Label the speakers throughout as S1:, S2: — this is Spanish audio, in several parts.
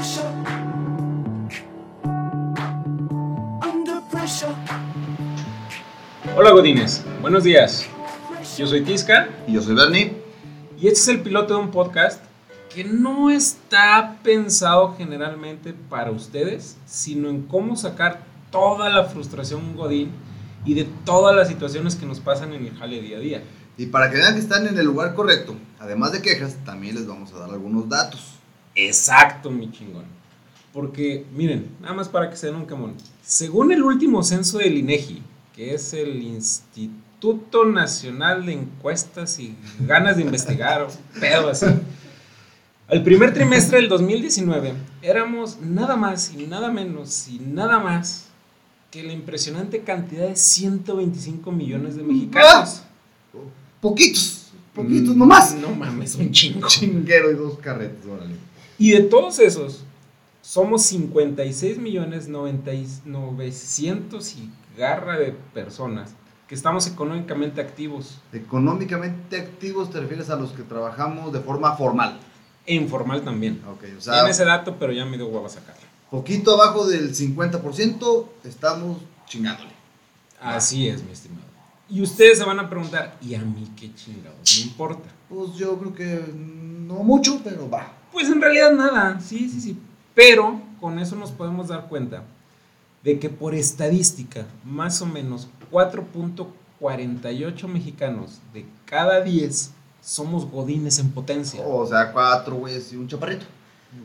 S1: pressure. Under pressure.
S2: Hola Godines, buenos días. Yo soy Tisca
S3: Y yo soy Bernie.
S2: y este es el piloto de un podcast que no está pensado generalmente para ustedes, sino en cómo sacar toda la frustración Godín y de todas las situaciones que nos pasan en el jale día a día.
S3: Y para que vean que están en el lugar correcto, además de quejas, también les vamos a dar algunos datos.
S2: Exacto, mi chingón. Porque, miren, nada más para que se den un camón. Según el último censo del INEGI, que es el Instituto Nacional de Encuestas y Ganas de Investigar, o pedo así. Al primer trimestre del 2019 éramos nada más y nada menos y nada más que la impresionante cantidad de 125 millones de mexicanos.
S3: Poquitos, poquitos
S2: Mm,
S3: nomás.
S2: No mames, un chingo.
S3: Chinguero y dos carretes, órale.
S2: Y de todos esos, somos 56 millones 90 y 900 y garra de personas que estamos económicamente activos
S3: Económicamente activos te refieres a los que trabajamos de forma formal.
S2: e informal también.
S3: Ok, o
S2: Tiene
S3: sea,
S2: ese dato, pero ya me dio hueva sacarlo.
S3: poquito abajo del 50% estamos chingándole.
S2: Así es, mi estimado. Y ustedes se van a preguntar, ¿y a mí qué chingados me importa?
S3: Pues yo creo que no mucho, pero va.
S2: Pues en realidad nada, sí, sí, sí. Pero con eso nos podemos dar cuenta de que por estadística, más o menos 4.48 mexicanos de cada 10 somos godines en potencia.
S3: O sea, cuatro güeyes y un chaparrito.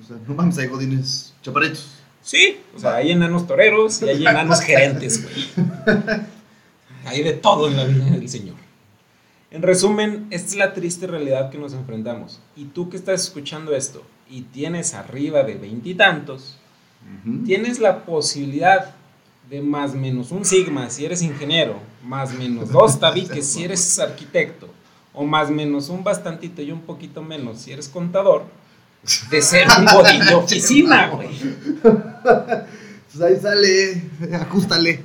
S3: O sea, no mames, hay godines chaparritos.
S2: Sí, o sea, hay enanos toreros y hay enanos gerentes, güey. Hay de todo en la vida del Señor. En resumen, esta es la triste realidad que nos enfrentamos. Y tú que estás escuchando esto y tienes arriba de veintitantos,
S3: Ujú.
S2: tienes la posibilidad de más menos un sigma si eres ingeniero, más menos dos tabiques si eres arquitecto, o más menos un bastantito y un poquito menos si eres contador, de ser un godín de oficina, güey.
S3: Pues ahí sale, ajustale.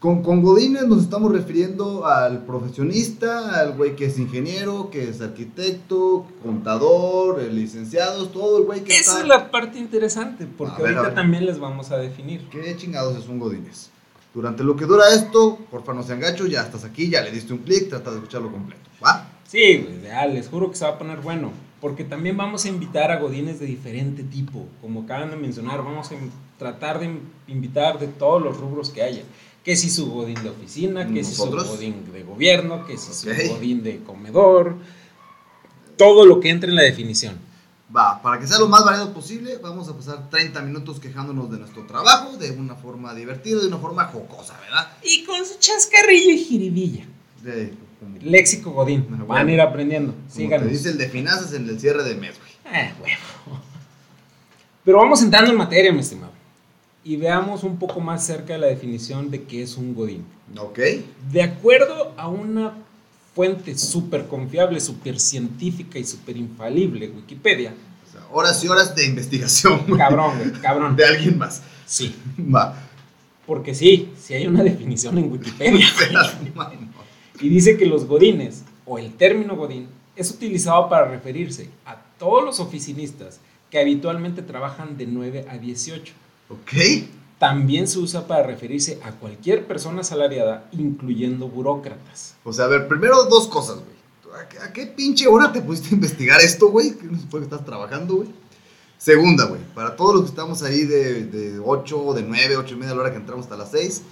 S3: Con, con Godines nos estamos refiriendo al profesionista, al güey que es ingeniero, que es arquitecto, contador, licenciados, todo el güey que
S2: Esa
S3: está...
S2: es la parte interesante, porque
S3: ver,
S2: ahorita también les vamos a definir.
S3: ¿Qué chingados es un Godines? Durante lo que dura esto, porfa no sean gachos, ya estás aquí, ya le diste un clic, trata de escucharlo completo, ¿va?
S2: Sí, ya, les juro que se va a poner bueno. Porque también vamos a invitar a godines de diferente tipo. Como acaban de mencionar, vamos a tratar de invitar de todos los rubros que haya. Que si su godín de oficina, que si su
S3: ¿Nosotros?
S2: godín de gobierno, que si su godín de comedor. Todo lo que entre en la definición.
S3: Va, para que sea lo más variado posible, vamos a pasar 30 minutos quejándonos de nuestro trabajo de una forma divertida, de una forma jocosa, ¿verdad?
S2: Y con su chascarrillo y jiribilla.
S3: De, como,
S2: Léxico godín.
S3: Ah,
S2: Van a ir aprendiendo.
S3: como te
S2: Síganos.
S3: dice el de finanzas en el cierre de mes, güey.
S2: Eh, huevo. Pero vamos entrando en materia, mi estimado. Y veamos un poco más cerca de la definición de qué es un godín.
S3: Ok.
S2: De acuerdo a una fuente súper confiable, súper científica y súper infalible, Wikipedia.
S3: O sea, horas y horas de investigación, güey.
S2: Cabrón, güey, cabrón.
S3: De alguien más.
S2: Sí,
S3: Va.
S2: porque sí, sí hay una definición en Wikipedia. Y dice que los godines, o el término godín, es utilizado para referirse a todos los oficinistas que habitualmente trabajan de 9 a 18.
S3: Ok.
S2: También se usa para referirse a cualquier persona asalariada, incluyendo burócratas.
S3: O sea, a ver, primero dos cosas, güey. ¿A qué, a qué pinche hora te pusiste a investigar esto, güey? ¿Qué no se puede que estás trabajando, güey? Segunda, güey, para todos los que estamos ahí de, de 8, de 9, 8 y media a la hora que entramos hasta las 6,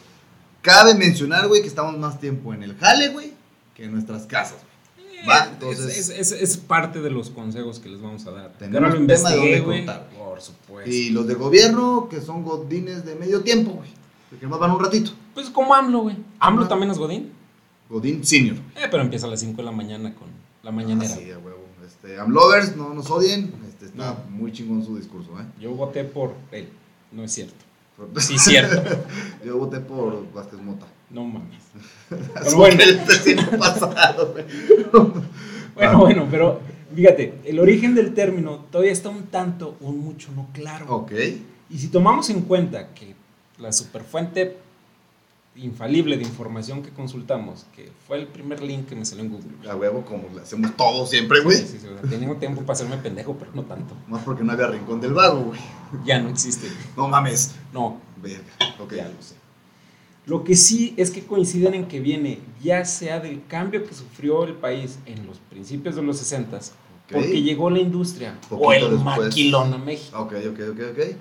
S3: cabe mencionar, güey, que estamos más tiempo en el jale, güey, que en nuestras casas. güey. Va,
S2: Eh,
S3: entonces-
S2: es, es- es- es parte de los consejos que les vamos a dar.
S3: Tenemos
S2: lo
S3: tema de dónde
S2: güey.
S3: cortar.
S2: Por supuesto.
S3: Y los de gobierno, que son godines de medio tiempo, güey, que más van un ratito.
S2: Pues como AMLO, güey. AMLO también es Godín.
S3: Godín senior.
S2: Eh, pero empieza a las 5 de la mañana con la mañanera.
S3: Ah, sí, huevo. Este, Amlovers, no nos odien. Este, está
S2: No.
S3: muy chingón su discurso, ¿eh?
S2: Yo voté por él. No es cierto. Sí, cierto.
S3: Yo voté por Vázquez Mota.
S2: No mames.
S3: Pero
S2: bueno.
S3: el presidente pasado, güey.
S2: Bueno,
S3: Ah.
S2: bueno, pero fíjate, el origen del término todavía está un tanto, un mucho no claro.
S3: Ok.
S2: Y si tomamos en cuenta que la superfuente infalible de información que consultamos, que fue el primer link que me salió en Google.
S3: A huevo, como lo hacemos todos siempre, güey.
S2: Sí, sí, sí, o sea, tengo tiempo para hacerme pendejo, pero no tanto.
S3: Más porque no había rincón del vago, güey.
S2: Ya no existe.
S3: No mames.
S2: No,
S3: Verga. Ok.
S2: ya lo sé. Lo que sí es que coinciden en que viene ya sea del cambio que sufrió el país en los principios de los 60 porque llegó la industria o el
S3: después.
S2: maquilón a México.
S3: Ok, ok, ok, ok.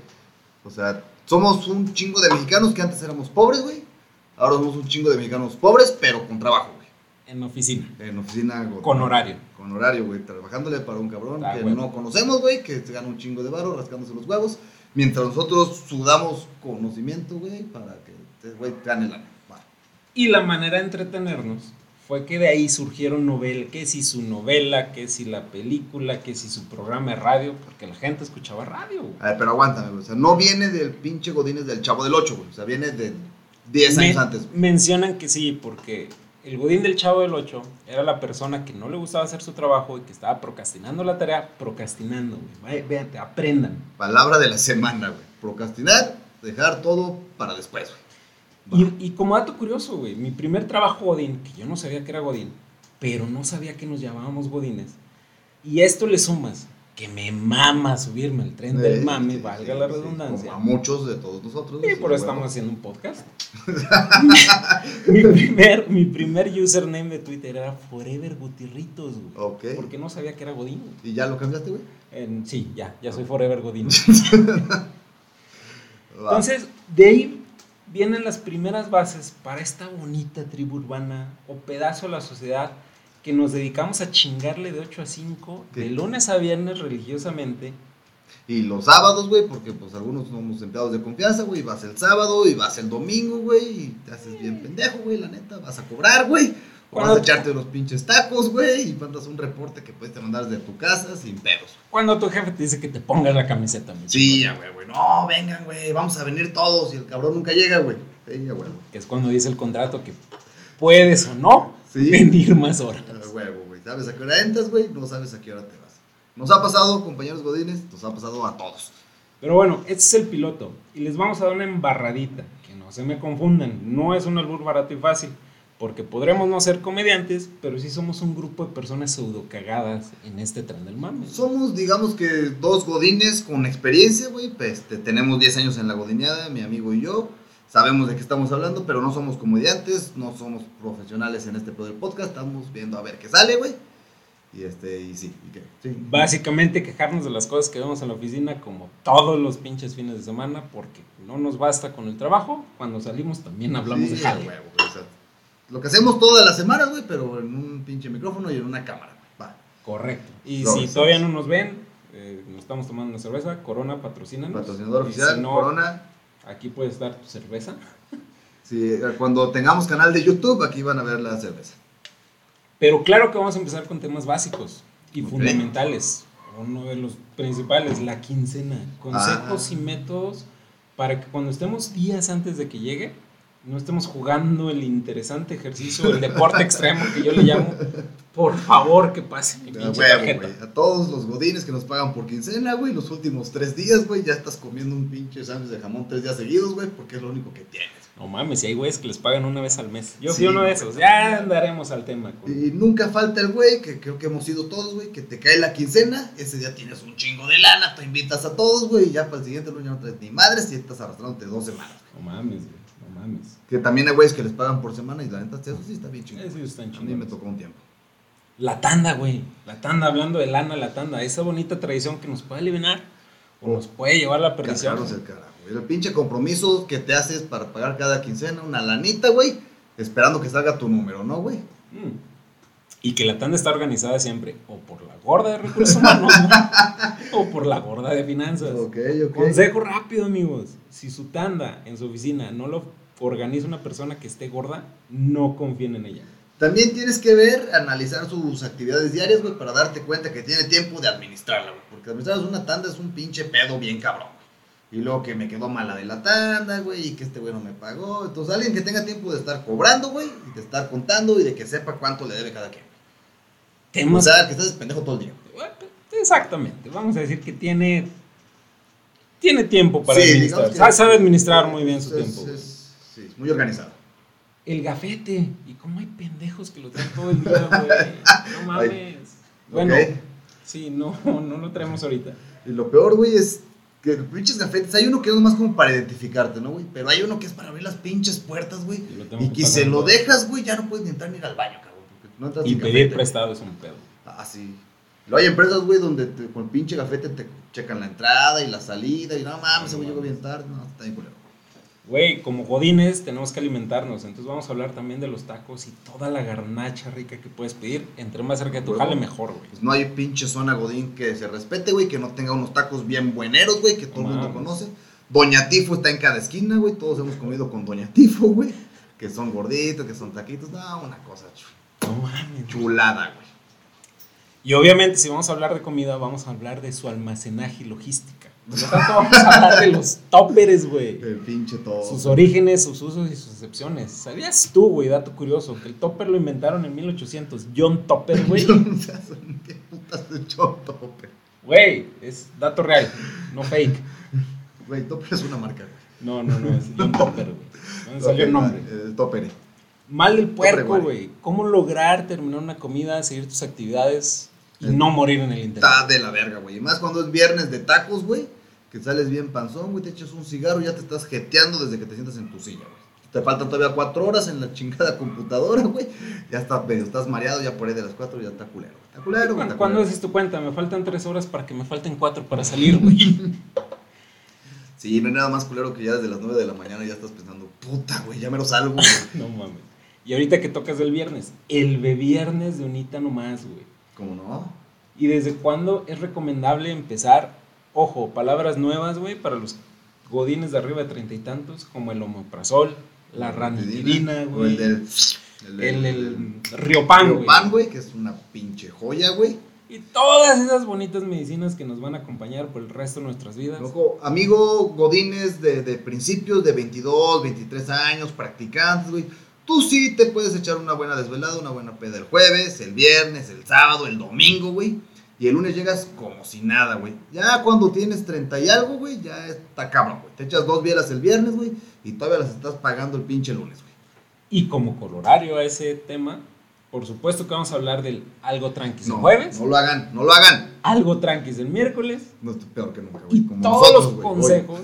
S3: O sea, somos un chingo de mexicanos que antes éramos pobres, güey. Ahora somos un chingo de mexicanos pobres, pero con trabajo, güey.
S2: En oficina,
S3: En oficina. güey.
S2: con horario.
S3: Con horario, güey. Trabajándole para un cabrón
S2: Ah,
S3: que
S2: güey.
S3: no conocemos, güey. Que se gana un chingo de varo rascándose los huevos. Mientras nosotros sudamos conocimiento, güey, para que güey gane la.
S2: Y la manera de entretenernos fue que de ahí surgieron novelas, que si su novela, que si la película, que si su programa de radio, porque la gente escuchaba radio. güey.
S3: A ver, pero aguántame, güey. O sea, no viene del pinche Godínez del Chavo del 8, güey. O sea, viene de 10 años
S2: Me-
S3: antes, güey.
S2: Mencionan que sí, porque el Godín del Chavo del 8 era la persona que no le gustaba hacer su trabajo y que estaba procrastinando la tarea, procrastinando, güey. Véate, aprendan.
S3: Palabra de la semana, güey. Procrastinar, dejar todo para después, güey.
S2: Y, y como dato curioso, güey, mi primer trabajo Godín, que yo no sabía que era Godín, pero no sabía que nos llamábamos Godines, y a esto le sumas que me mama subirme al tren del
S3: Eh,
S2: mame,
S3: sí,
S2: valga
S3: sí,
S2: la redundancia.
S3: como a muchos de todos nosotros.
S2: Y por
S3: sí,
S2: eso estamos haciendo un podcast. mi, primer, mi primer username de Twitter era Forever Gutirritos, güey.
S3: Ok.
S2: Porque no sabía que era Godín.
S3: ¿Y ya lo cambiaste, güey?
S2: Sí, ya, ya soy Forever Godín. Entonces, de ahí vienen las primeras bases para esta bonita tribu urbana o pedazo de la sociedad que nos dedicamos a chingarle de 8 a 5,
S3: ¿Qué?
S2: de lunes a viernes religiosamente.
S3: Y los sábados, güey, porque pues algunos somos empleados de confianza, güey. Vas el sábado y vas el domingo, güey. Y te haces bien pendejo, güey, la neta. Vas a cobrar, güey. Vas
S2: Cuando-
S3: a echarte unos pinches tacos, güey. Y mandas un reporte que puedes te mandar desde tu casa sin pedos.
S2: Cuando tu jefe te dice que te pongas la camiseta, mi
S3: Sí, güey, güey. No, vengan, güey. Vamos a venir todos. Y el cabrón nunca llega, güey. Sí, güey.
S2: Que es cuando dice el contrato que puedes o no
S3: Sí.
S2: venir más horas.
S3: Huevo, güey. ¿Sabes a qué hora entras, güey? No sabes a qué hora te vas. Nos ha pasado, compañeros godines, nos ha pasado a todos.
S2: Pero bueno, este es el piloto. Y les vamos a dar una embarradita. Que no se me confundan. No es un albur barato y fácil. Porque podremos no ser comediantes, pero sí somos un grupo de personas pseudo cagadas en este tren del mame.
S3: Somos, digamos que, dos godines con experiencia, güey. Pues este, tenemos 10 años en la godineada, mi amigo y yo. Sabemos de qué estamos hablando, pero no somos comediantes, no somos profesionales en este podcast. Estamos viendo a ver qué sale, güey. Y este, y sí. Sí.
S2: Básicamente quejarnos de las cosas que vemos en la oficina como todos los pinches fines de semana porque no nos basta con el trabajo. Cuando salimos también hablamos
S3: Sí,
S2: de jale.
S3: huevo, güey, o sea, lo que hacemos todas las semanas, güey, pero en un pinche micrófono y en una cámara, güey. Va.
S2: Correcto. Y
S3: No,
S2: si
S3: sí.
S2: todavía no nos ven, eh, nos estamos tomando una cerveza, Corona, patrocínanos.
S3: Patrocinador
S2: Y
S3: oficial,
S2: si no,
S3: Corona.
S2: Aquí puedes dar tu cerveza.
S3: Sí, cuando tengamos canal de YouTube, aquí van a ver la cerveza.
S2: Pero claro que vamos a empezar con temas básicos y
S3: Ok.
S2: fundamentales. Uno de los principales, la quincena. Consejos
S3: Ah.
S2: y métodos para que cuando estemos días antes de que llegue, no estemos jugando el interesante ejercicio, el deporte extremo que yo le llamo. Por favor, que pase mi
S3: huevo, güey. A todos los godines que nos pagan por quincena, güey, los últimos tres días, güey, ya estás comiendo un pinche sándwich de jamón tres días seguidos, güey, porque es lo único que tienes.
S2: No mames, si hay güeyes que les pagan una vez al mes. Yo
S3: Sí,
S2: fui uno de
S3: güey.
S2: esos. Ya andaremos al tema. con-
S3: Y nunca falta el güey, que creo que hemos sido todos, güey, que te cae la quincena, ese día tienes un chingo de lana, tú invitas a todos, güey, y ya para el siguiente lunes ya no traes ni madres y estás arrastrándote dos semanas.
S2: No mames, güey. No mames.
S3: Que también hay güeyes que les pagan por semana y la neta, eso sí está bien chingón. A mí me tocó un tiempo.
S2: La tanda, güey. La tanda, hablando de lana, la tanda. Esa bonita tradición que nos puede aliviar o nos puede llevar a la perdición.
S3: Casarnos el carajo. El pinche compromiso que te haces para pagar cada quincena, una lanita, güey, esperando que salga tu número, ¿no, güey?
S2: Mm. Y que la tanda está organizada siempre o por la gorda de recursos humanos ¿no? o por la gorda de finanzas.
S3: Ok, ok.
S2: Consejo rápido, amigos. Si su tanda en su oficina no lo organiza una persona que esté gorda, no confíen en ella.
S3: También tienes que ver, analizar sus actividades diarias, güey, para darte cuenta que tiene tiempo de administrarla, güey. Porque administrar una tanda es un pinche pedo bien cabrón. Y luego que me quedó mala de la tanda, güey, y que este güey no me pagó. Entonces, alguien que tenga tiempo de estar cobrando, güey, y de estar contando y de que sepa cuánto le debe cada quien. O
S2: Temas
S3: sea, que estés pendejo todo el día.
S2: Exactamente. Vamos a decir que tiene tiene tiempo para
S3: Sí,
S2: administrar.
S3: que-
S2: Sabe- administrar muy bien su
S3: es-
S2: tiempo.
S3: es- sí, es muy organizado.
S2: El gafete. ¿Y cómo hay pendejos que lo traen todo el día, güey? No mames. Bueno,
S3: Ok.
S2: sí, no, no lo traemos ahorita.
S3: Y lo peor, güey, es que pinches gafetes, hay uno que es más como para identificarte, ¿no, güey? Pero hay uno que es para abrir las pinches puertas, güey.
S2: Y que
S3: que se lo dejas, güey, ya no puedes ni entrar ni ir al baño, cabrón. No
S2: Y pedir prestado es un pedo.
S3: Ah, sí. Luego hay empresas, güey, donde te- con pinche gafete te checan la entrada y la salida y no mames, güey llegó bien tarde. No, está bien culero.
S2: Güey, como godines tenemos que alimentarnos, entonces vamos a hablar también de los tacos y toda la garnacha rica que puedes pedir. Entre más cerca de tu jale, mejor, güey.
S3: Pues no hay pinche zona godín que se respete, güey, que no tenga unos tacos bien bueneros, güey, que todo el mundo conoce. Doña Tifo está en cada esquina, güey. Todos hemos comido con Doña Tifo, güey. Que son gorditos, que son taquitos. No, una cosa chu-
S2: No mames.
S3: chulada, güey.
S2: Y obviamente, si vamos a hablar de comida, vamos a hablar de su almacenaje y logística. Por lo tanto, vamos a hablar de los toppers, güey.
S3: El pinche todo.
S2: Sus orígenes, sus usos y sus excepciones. ¿Sabías tú, güey, dato curioso, que el topper lo inventaron en 1800? John Topper, güey.
S3: ¿Qué putas de show, Topper?
S2: Güey, es dato real, no fake.
S3: Güey, Topper es una marca, güey.
S2: No, no, no, es John Topper, güey. ¿Dónde salió el nombre?
S3: El Topper.
S2: Mal del puerco, güey. ¿Cómo lograr terminar una comida, seguir tus actividades y no morir en el intento?
S3: Está de la verga, güey. Y más cuando es viernes de tacos, güey. Que sales bien panzón, güey. Te echas un cigarro y ya te estás jeteando desde que te sientas en tu silla, güey. Te faltan todavía cuatro horas en la chingada computadora, güey. Ya está, medio estás mareado, ya por ahí de las cuatro ya está culero. Está culero, güey.
S2: ¿Cuándo, haces tu cuenta? Me faltan tres horas para que me falten cuatro para salir, güey.
S3: Sí, no hay nada más culero que ya desde las nueve de la mañana ya estás pensando, puta, güey, ya me lo salgo, güey.
S2: no mames. Y ahorita que tocas el viernes, el viernes de unita nomás, güey.
S3: ¿Cómo no?
S2: ¿Y desde cuándo es recomendable empezar? Ojo, palabras nuevas, güey, para los godines de arriba de treinta y tantos, como el omeprazol, la ranitidina,
S3: O
S2: güey.
S3: el del. El,
S2: El, el Riopan, güey.
S3: Pan, güey, que es una pinche joya, güey.
S2: Y todas esas bonitas medicinas que nos van a acompañar por el resto de nuestras vidas.
S3: Ojo, amigo Godines de, de principios de 22, 23 años, practicantes, güey. Tú sí te puedes echar una buena desvelada, una buena peda el jueves, el viernes, el sábado, el domingo, güey. Y el lunes llegas como si nada, güey. Ya cuando tienes 30 y algo, güey, ya está cabrón, güey. Te echas dos bielas el viernes, güey, y todavía las estás pagando el pinche lunes, güey.
S2: Y como colorario a ese tema, por supuesto que vamos a hablar del algo tranquis
S3: No,
S2: el jueves,
S3: no lo hagan, no lo hagan.
S2: algo tranquis el miércoles
S3: No estoy peor que nunca, güey.
S2: y
S3: como
S2: todos
S3: nosotros,
S2: los consejos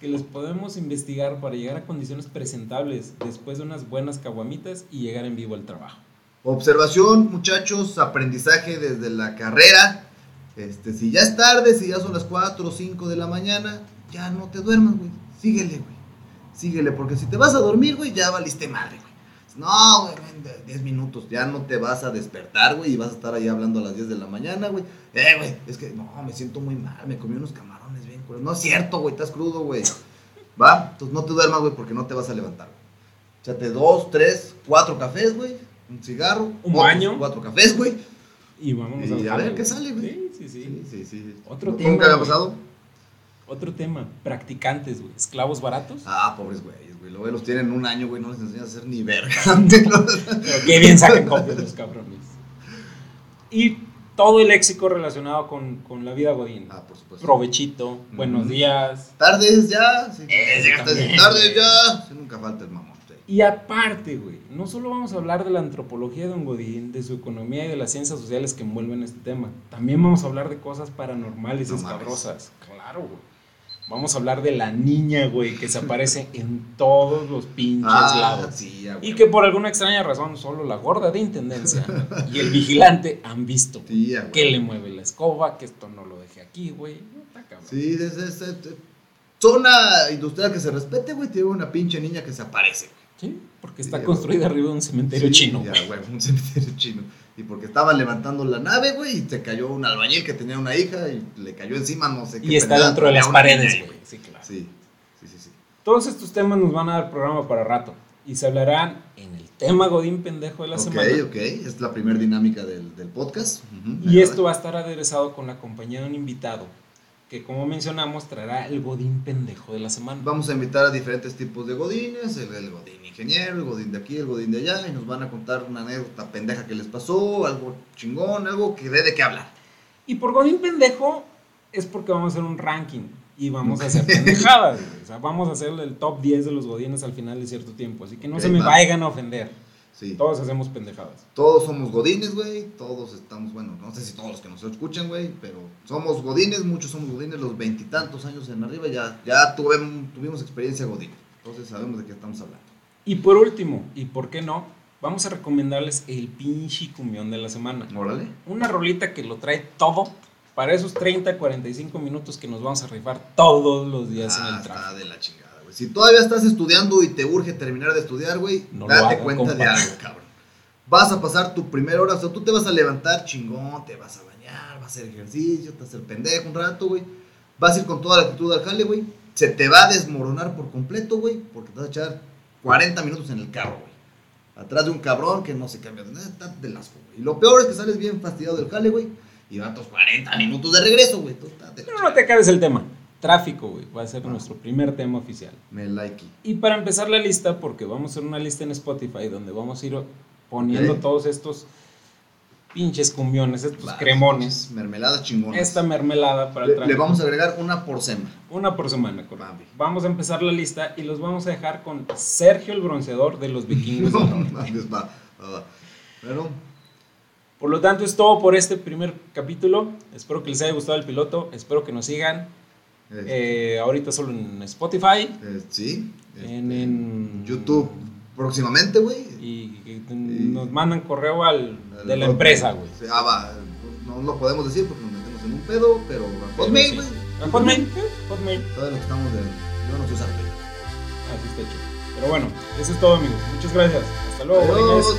S2: que les podemos investigar para llegar a condiciones presentables después de unas buenas caguamitas y llegar en vivo al trabajo.
S3: Observación, muchachos, aprendizaje desde la carrera. Este, si ya es tarde, si ya son las 4 o 5 de la mañana, ya no te duermas, güey. Síguele, güey. Síguele, porque si te vas a dormir, güey, ya valiste madre, güey. No, güey, ven, de 10 minutos, ya no te vas a despertar, güey, y vas a estar ahí hablando a las 10 de la mañana, güey. Eh, güey, es que no, me siento muy mal, me comí unos camarones culeros. No es cierto, güey, estás crudo, güey. ¿Va? Entonces no te duermas, güey, porque no te vas a levantar. Échate dos, tres, cuatro cafés, güey. Un cigarro.
S2: Un baño.
S3: Cuatro cafés, güey.
S2: Y vámonos
S3: Y
S2: al
S3: a ver qué sale, güey.
S2: Sí, sí, sí.
S3: Sí, sí, sí.
S2: Otro
S3: ¿Nunca
S2: tema,
S3: había
S2: güey.
S3: pasado?
S2: Otro tema, practicantes, güey, esclavos baratos.
S3: Ah, pobres güeyes, güey. Luego los tienen un año, güey, no les enseñas a hacer ni verga.
S2: Pero qué bien sacan copias los cabrones. Y todo el léxico relacionado con, con la vida godín.
S3: ah, por supuesto.
S2: Provechito, buenos
S3: Ujú.
S2: días.
S3: Tardes ya. Sí,
S2: también,
S3: tardes ya. Sí, nunca falta el mamón.
S2: Y aparte, güey, no solo vamos a hablar de la antropología de un godín, de su economía y de las ciencias sociales que envuelven este tema. También vamos a hablar de cosas paranormales y
S3: No mames.
S2: escabrosas. Claro, güey. Vamos a hablar de la niña, güey, que se aparece en todos los pinches
S3: Ah,
S2: lados.
S3: sí, ya,
S2: Y que por alguna extraña razón solo la gorda de intendencia y el vigilante han visto
S3: Sí, ya,
S2: que le mueve la escoba, que esto no lo deje aquí, güey.
S3: Sí, es, es- es- zona industrial que se respete, güey. Tiene una pinche niña que se aparece, güey.
S2: Sí, porque está
S3: Sí,
S2: construida arriba de un cementerio
S3: Sí,
S2: chino.
S3: Ya,
S2: güey.
S3: un cementerio chino. Y porque estaban levantando la nave, güey, y se cayó un albañil que tenía una hija y le cayó encima, no sé qué.
S2: Y está dentro de las paredes, güey. Sí, claro.
S3: Sí, sí, sí, sí.
S2: Todos estos temas nos van a dar programa para rato. Y se hablarán en el tema Godín pendejo de la
S3: ok,
S2: semana.
S3: ok, es la primera dinámica del, del podcast.
S2: Y esto va a estar aderezado con la compañía de un invitado que, como mencionamos, traerá el Godín pendejo de la semana.
S3: Vamos a invitar a diferentes tipos de godines, el, el godín ingeniero, el godín de aquí, el godín de allá, y nos van a contar una anécdota pendeja que les pasó, algo chingón, algo que dé de qué hablar.
S2: Y por Godín pendejo es porque vamos a hacer un ranking. y vamos a hacer pendejadas. O sea, vamos a hacer el top 10 de los godines al final de cierto tiempo. Así que no
S3: Ok,
S2: se me
S3: va.
S2: vayan a ofender.
S3: Sí.
S2: Todos hacemos pendejadas.
S3: Todos somos godines, güey. Todos estamos, bueno, no sé si todos los que nos escuchan, güey, pero somos godines, muchos somos godines, los veintitantos años en arriba, ya, ya tuvimos, tuvimos experiencia godín. Entonces sabemos de qué estamos hablando.
S2: Y por último, y por qué no, vamos a recomendarles el pinche cumbión de la semana.
S3: Órale.
S2: Una rolita que lo trae todo para esos 30, 45 minutos que nos vamos a rifar todos los días en
S3: Ah,
S2: el
S3: está
S2: tráfico.
S3: de la chingada, güey. Si todavía estás estudiando y te urge terminar de estudiar, güey,
S2: No
S3: date
S2: hagan,
S3: cuenta de algo, cabrón. Vas a pasar tu primera hora, o sea, tú te vas a levantar chingón, te vas a bañar, vas a hacer ejercicio, te vas a hacer pendejo un rato, güey. Vas a ir con toda la actitud al jale, güey. Se te va a desmoronar por completo, güey, porque te vas a echar 40 minutos en el carro, güey. Atrás de un cabrón que no se cambia de nada, está del asco, güey. Y lo peor es que sales bien fastidiado del jale, güey. Y van tus 40 minutos de regreso, güey.
S2: Pero no te acabes el tema. Tráfico, güey, va a ser nuestro primer tema oficial.
S3: Me like.
S2: Y para empezar la lista, porque vamos a hacer una lista en Spotify donde vamos a ir poniendo todos estos pinches cumbiones, estos cremones,
S3: Mermeladas chingonas.
S2: esta mermelada para el
S3: le, le
S2: tráfico.
S3: vamos a agregar una por semana.
S2: Una por semana, correcto.
S3: Mami.
S2: Vamos a empezar la lista y los vamos a dejar con Sergio el bronceador de los vikingos.
S3: No mames, va, va, va. Pero,
S2: Por lo tanto, es todo por este primer capítulo. Espero que les haya gustado el piloto. Espero que nos sigan.
S3: Eh,
S2: Eh, ahorita solo en Spotify.
S3: eh, sí.
S2: En,
S3: este,
S2: en-
S3: YouTube próximamente, güey.
S2: Y, nos mandan correo al, de la empresa, güey.
S3: Ah, va. No lo podemos decir porque nos metemos en un pedo, pero a Hotmail,
S2: Sí.
S3: güey.
S2: A Hotmail. Hotmail.
S3: Todo lo que estamos de. Yo no sé usar.
S2: Así está chido. Pero bueno, eso es todo, amigos. Muchas gracias. Hasta luego.
S3: Adiós.